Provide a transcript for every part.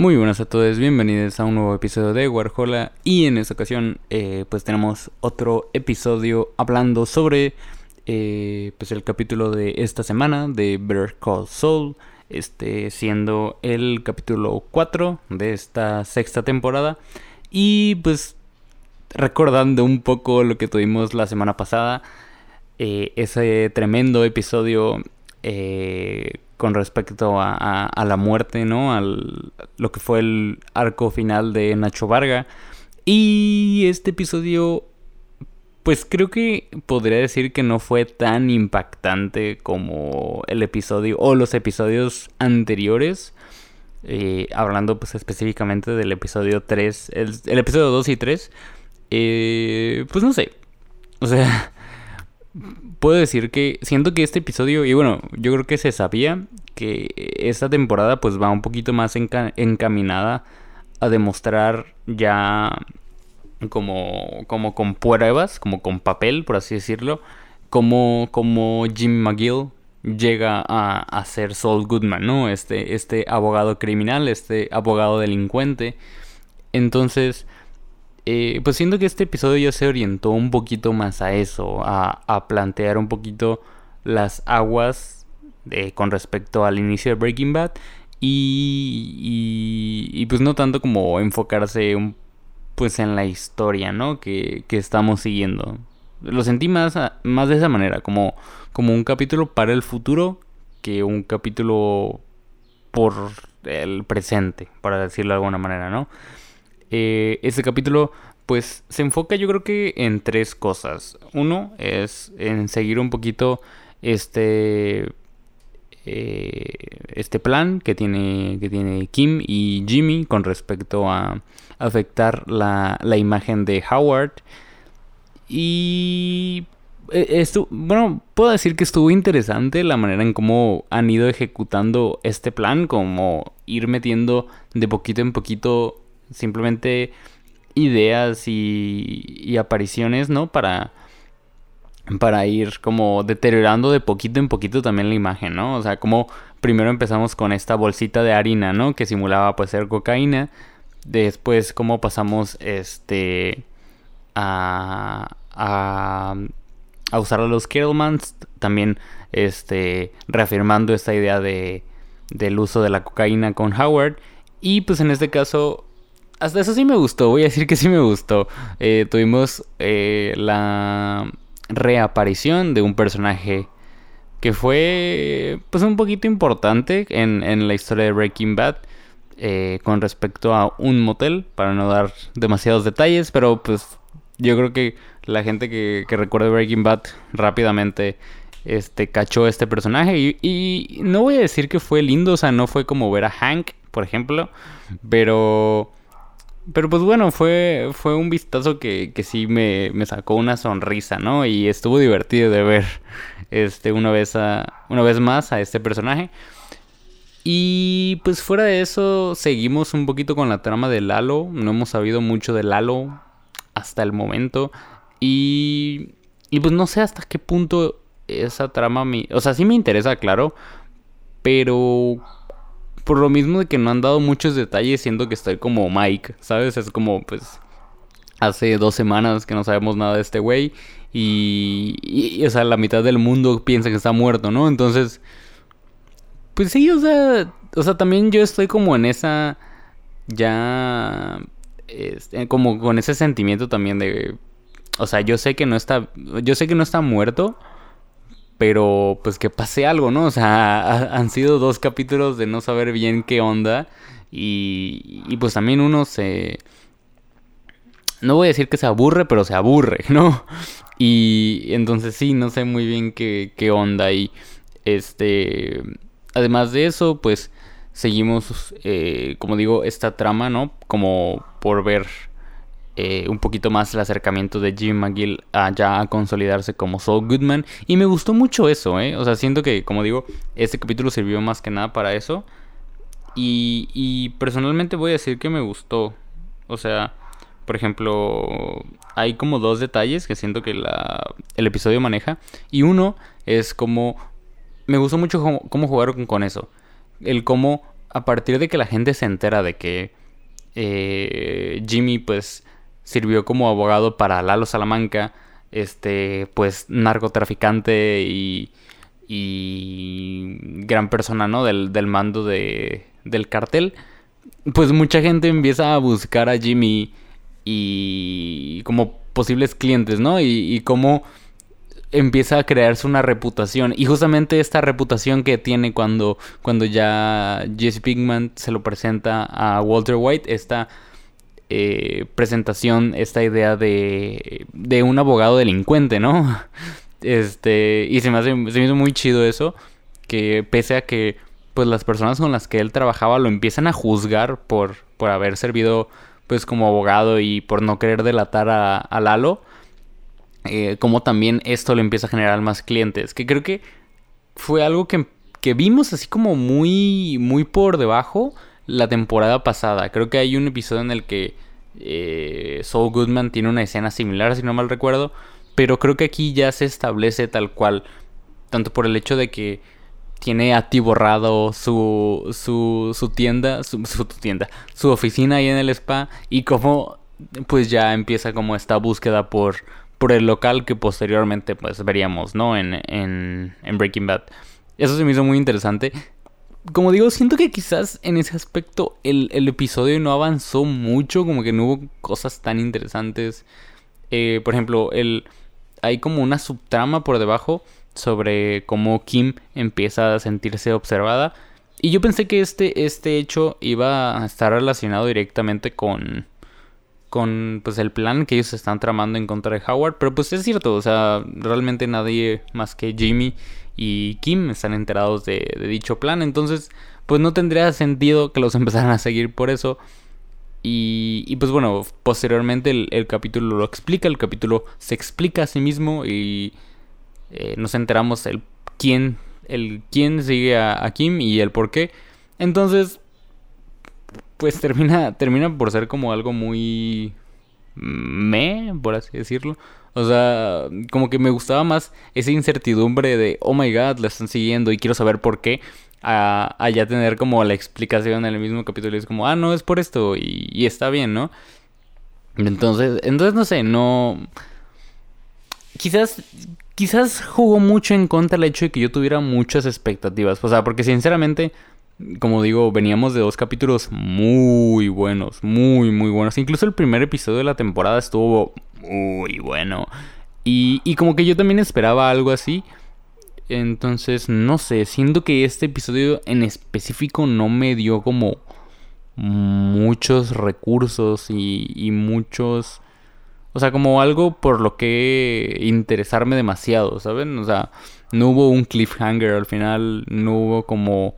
Muy buenas a todos, bienvenidos a un nuevo episodio de Warhola. Y en esta ocasión eh, pues tenemos otro episodio hablando sobre eh, pues el capítulo de esta semana de Better Call Saul, este siendo el capítulo 4 de esta sexta temporada. Y pues recordando un poco lo que tuvimos la semana pasada, eh, ese tremendo episodio con respecto a, la muerte, ¿no? Al, lo que fue el arco final de Nacho Varga. Y este episodio, pues creo que podría decir que no fue tan impactante como el episodio o los episodios anteriores. Eh, hablando pues específicamente del episodio 3, el, episodio 2 y 3. Eh, pues no sé. O sea, puedo decir que siento que este episodio, y bueno, yo creo que se sabía que esta temporada pues va un poquito más encaminada a demostrar ya como, como con pruebas, como con papel, por así decirlo, como, como Jim McGill llega a, a ser Saul Goodman, ¿no? Este, este abogado criminal, este abogado delincuente. Entonces, eh, pues siento que este episodio ya se orientó un poquito más a eso, a, plantear un poquito las aguas con respecto al inicio de Breaking Bad y, pues no tanto como enfocarse pues en la historia, ¿no? Que, estamos siguiendo. Lo sentí más, más de esa manera, como, como un capítulo para el futuro que un capítulo por el presente, para decirlo de alguna manera, ¿no? Este capítulo pues se enfoca yo creo que en tres cosas. Uno es en seguir un poquito este eh, este plan que tiene que tiene Kim y Jimmy con respecto a afectar la, la imagen de Howard y eh, esto, bueno, puedo decir que estuvo interesante la manera en cómo han ido ejecutando este plan, como ir metiendo de poquito en poquito simplemente ideas y, apariciones, ¿no? Para, para ir como deteriorando de poquito en poquito también la imagen, ¿no? O sea, como primero empezamos con esta bolsita de harina, ¿no? Que simulaba pues ser cocaína. Después como pasamos este a, a, a usar a los Kettlemans, también este reafirmando esta idea de del uso de la cocaína con Howard y pues en este caso hasta eso sí me gustó, voy a decir que sí me gustó. Eh, tuvimos eh, la reaparición de un personaje que fue pues un poquito importante en, la historia de Breaking Bad eh, con respecto a un motel, para no dar demasiados detalles, pero pues yo creo que la gente que, que Breaking Bad rápidamente este, cachó este personaje y, y no voy a decir que fue lindo, o sea, no fue como ver a Hank, por ejemplo, pero pero pues bueno, fue, fue un vistazo que, que sí me, sacó una sonrisa, ¿no? Y estuvo divertido de ver este, una, vez a, una vez más a este personaje. Y pues fuera de eso, seguimos un poquito con la trama de Lalo. No hemos sabido mucho de Lalo hasta el momento. Y, y pues no sé hasta qué punto esa trama me... O sea, sí me interesa, claro. Pero por lo mismo de que no han dado muchos detalles, siento que estoy como Mike, ¿sabes? Es como, pues, hace dos semanas que no sabemos nada de este güey. Y, o sea, la mitad del mundo piensa que está muerto, ¿no? Entonces, pues sí, o sea, o sea, también yo estoy como en esa, ya, este, como con ese sentimiento también de, o sea, yo sé que no está, yo sé que no está muerto, pero pues que pase algo, ¿no? O sea, han sido dos capítulos de no saber bien qué onda y, y pues también uno se... No voy a decir que se aburre, pero se aburre, ¿no? Y entonces sí, no sé muy bien qué, qué onda y este... Además de eso, pues seguimos, eh, como digo, esta trama, ¿no? Como por ver eh, un poquito más el acercamiento de Jim McGill a ya consolidarse como Saul Goodman. Y me gustó mucho eso, ¿eh? O sea, siento que, como digo, este capítulo sirvió más que nada para eso. Y, y personalmente voy a decir que me gustó. O sea, por ejemplo, hay como dos detalles que siento que el episodio maneja. Y uno es como... Me gustó mucho cómo, jugaron con eso. El cómo a partir de que la gente se entera de que eh, Jimmy pues sirvió como abogado para Lalo Salamanca, este pues narcotraficante y, y gran persona, ¿no? Del, del mando de, del cartel, pues mucha gente empieza a buscar a Jimmy y como posibles clientes, ¿no? Y, y cómo empieza a crearse una reputación. Y justamente esta reputación que tiene cuando, cuando ya Jesse Pinkman se lo presenta a Walter White, esta eh, presentación, esta idea de, de un abogado delincuente, ¿no? Este, y se me, hace, se me hizo muy chido eso, que pese a que pues las personas con las que él trabajaba lo empiezan a juzgar por, por haber servido pues como abogado y por no querer delatar a, Lalo, eh, como también esto le empieza a generar más clientes, que creo que fue algo que, que vimos así como muy, muy por debajo la temporada pasada. Creo que hay un episodio en el que eh, Saul Goodman tiene una escena similar, si no mal recuerdo, pero creo que aquí ya se establece tal cual, tanto por el hecho de que tiene atiborrado su, su, su tienda, su, tienda, su oficina ahí en el spa y como pues ya empieza como esta búsqueda por, por el local que posteriormente pues veríamos, ¿no? En, en Breaking Bad. Eso se me hizo muy interesante. Como digo, siento que quizás en ese aspecto el, el episodio no avanzó mucho, como que no hubo cosas tan interesantes. Eh, por ejemplo, el, hay como una subtrama por debajo sobre cómo Kim empieza a sentirse observada. Y yo pensé que este, este hecho iba a estar relacionado directamente con, con pues, el plan que ellos están tramando en contra de Howard. Pero pues es cierto, o sea, realmente nadie más que Jimmy y Kim están enterados de, dicho plan. Entonces, pues no tendría sentido que los empezaran a seguir por eso. Y, y pues bueno, posteriormente el, capítulo lo explica, el capítulo se explica a sí mismo y eh, nos enteramos el quién, el quién sigue a, Kim y el por qué. Entonces, pues termina, termina por ser como algo muy me, por así decirlo. O sea, como que me gustaba más esa incertidumbre de, oh my god, la están siguiendo y quiero saber por qué. A, ya tener como la explicación en el mismo capítulo. Y es como, ah, no, es por esto y, y está bien, ¿no? Entonces, entonces no sé, no... Quizás quizás jugó mucho en contra el hecho de que yo tuviera muchas expectativas. O sea, porque sinceramente, como digo, veníamos de dos capítulos muy buenos, muy, muy buenos. Incluso el primer episodio de la temporada estuvo muy bueno. Y, y como que yo también esperaba algo así. Entonces, no sé, siento que este episodio en específico no me dio como muchos recursos y, y muchos o sea, como algo por lo que interesarme demasiado, ¿saben? O sea, no hubo un cliffhanger al final, no hubo como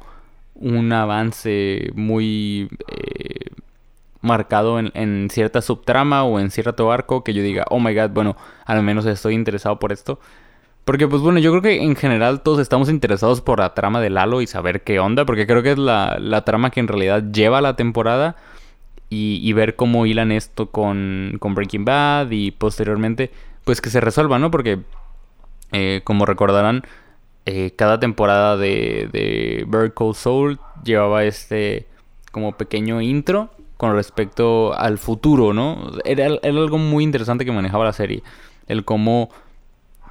un avance muy eh, marcado en, cierta subtrama o en cierto arco que yo diga, oh my god, bueno, al menos estoy interesado por esto. Porque pues bueno, yo creo que en general todos estamos interesados por la trama de Lalo y saber qué onda, porque creo que es la, la trama que en realidad lleva la temporada y, ver cómo hilan esto con, con, Breaking Bad y posteriormente pues que se resuelva, ¿no? Porque eh, como recordarán, eh, cada temporada de, de Bird Soul llevaba este como pequeño intro con respecto al futuro, ¿no? Era, era, algo muy interesante que manejaba la serie. El cómo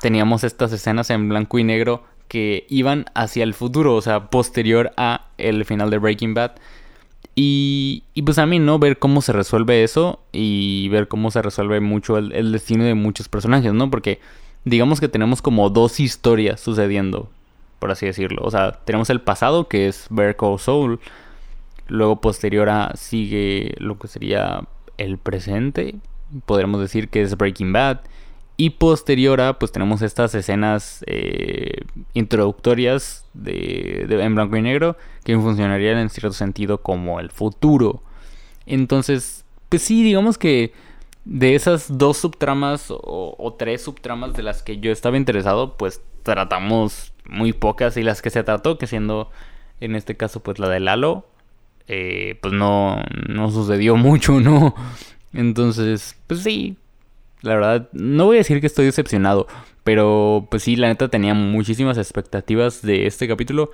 teníamos estas escenas en blanco y negro que iban hacia el futuro, o sea, posterior a el final de Breaking Bad. Y, y, pues a mí, ¿no? Ver cómo se resuelve eso y ver cómo se resuelve mucho el, destino de muchos personajes, ¿no? Porque digamos que tenemos como dos historias sucediendo, por así decirlo. O sea, tenemos el pasado, que es Bear Soul. Luego posterior a sigue lo que sería el presente. Podríamos decir que es Breaking Bad. Y posterior a, pues tenemos estas escenas eh, introductorias de, de, en blanco y negro que funcionarían en cierto sentido como el futuro. Entonces, pues sí, digamos que de esas dos subtramas o, tres subtramas de las que yo estaba interesado, pues tratamos muy pocas y las que se trató, que siendo en este caso pues la de Lalo, eh, pues no, no sucedió mucho, ¿no? Entonces, pues sí, la verdad, no voy a decir que estoy decepcionado, pero pues sí, la neta tenía muchísimas expectativas de este capítulo.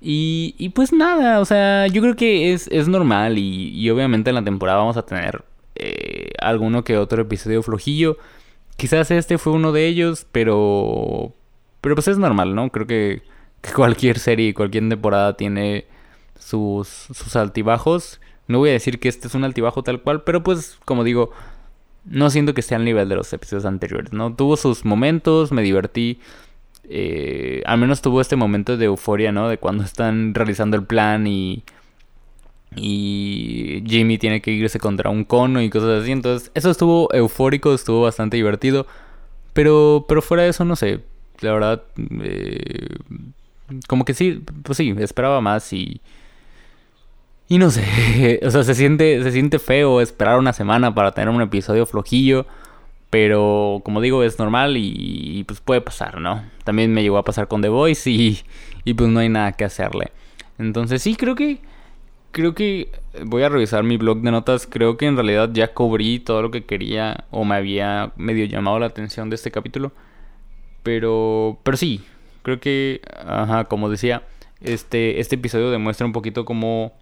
Y, y pues nada, o sea, yo creo que es, es normal y, y obviamente en la temporada vamos a tener eh, alguno que otro episodio flojillo. Quizás este fue uno de ellos, pero. Pero pues es normal, ¿no? Creo que, cualquier serie, cualquier temporada tiene sus, sus altibajos. No voy a decir que este es un altibajo tal cual, pero pues, como digo, no siento que esté al nivel de los episodios anteriores, ¿no? Tuvo sus momentos, me divertí. Eh, al menos tuvo este momento de euforia, ¿no? De cuando están realizando el plan y y Jimmy tiene que irse contra un cono y cosas así. Entonces, eso estuvo eufórico, estuvo bastante divertido. Pero, pero fuera de eso, no sé. La verdad, eh, como que sí, pues sí, esperaba más y... Y no sé, o sea, se siente, se siente feo esperar una semana para tener un episodio flojillo. Pero como digo, es normal y, pues puede pasar, ¿no? También me llegó a pasar con The Voice y, y pues no hay nada que hacerle. Entonces sí, creo que creo que voy a revisar mi blog de notas. Creo que en realidad ya cubrí todo lo que quería o me había medio llamado la atención de este capítulo. Pero, pero sí, creo que, ajá, como decía, este, este episodio demuestra un poquito cómo,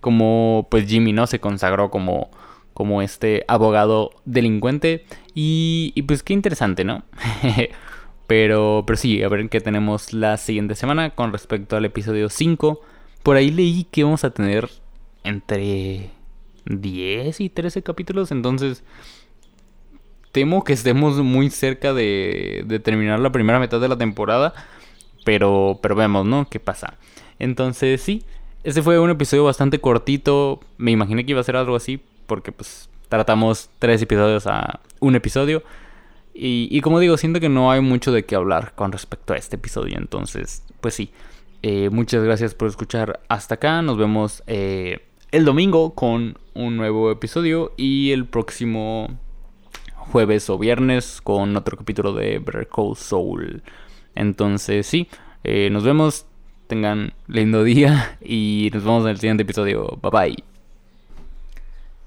cómo pues Jimmy, ¿no? Se consagró como, como este abogado delincuente. Y, y pues qué interesante, ¿no? pero, pero sí, a ver qué tenemos la siguiente semana con respecto al episodio 5 por ahí leí que vamos a tener entre 10 y 13 capítulos, entonces temo que estemos muy cerca de, de terminar la primera mitad de la temporada, pero, pero vemos, ¿no? ¿Qué pasa? Entonces sí, este fue un episodio bastante cortito, me imaginé que iba a ser algo así, porque pues tratamos tres episodios a un episodio. Y, y como digo, siento que no hay mucho de qué hablar con respecto a este episodio, entonces pues sí. Eh, muchas gracias por escuchar hasta acá. Nos vemos eh, el domingo con un nuevo episodio y el próximo jueves o viernes con otro capítulo de Better Soul. Entonces sí, eh, nos vemos. Tengan lindo día y nos vemos en el siguiente episodio. Bye bye.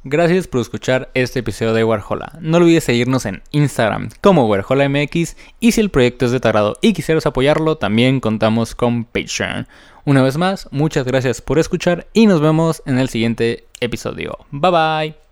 Gracias por escuchar este episodio de Warhola. No olvides seguirnos en Instagram como WarholaMX y si el proyecto es de tu y quisieras apoyarlo, también contamos con Patreon. Una vez más, muchas gracias por escuchar y nos vemos en el siguiente episodio. Bye bye.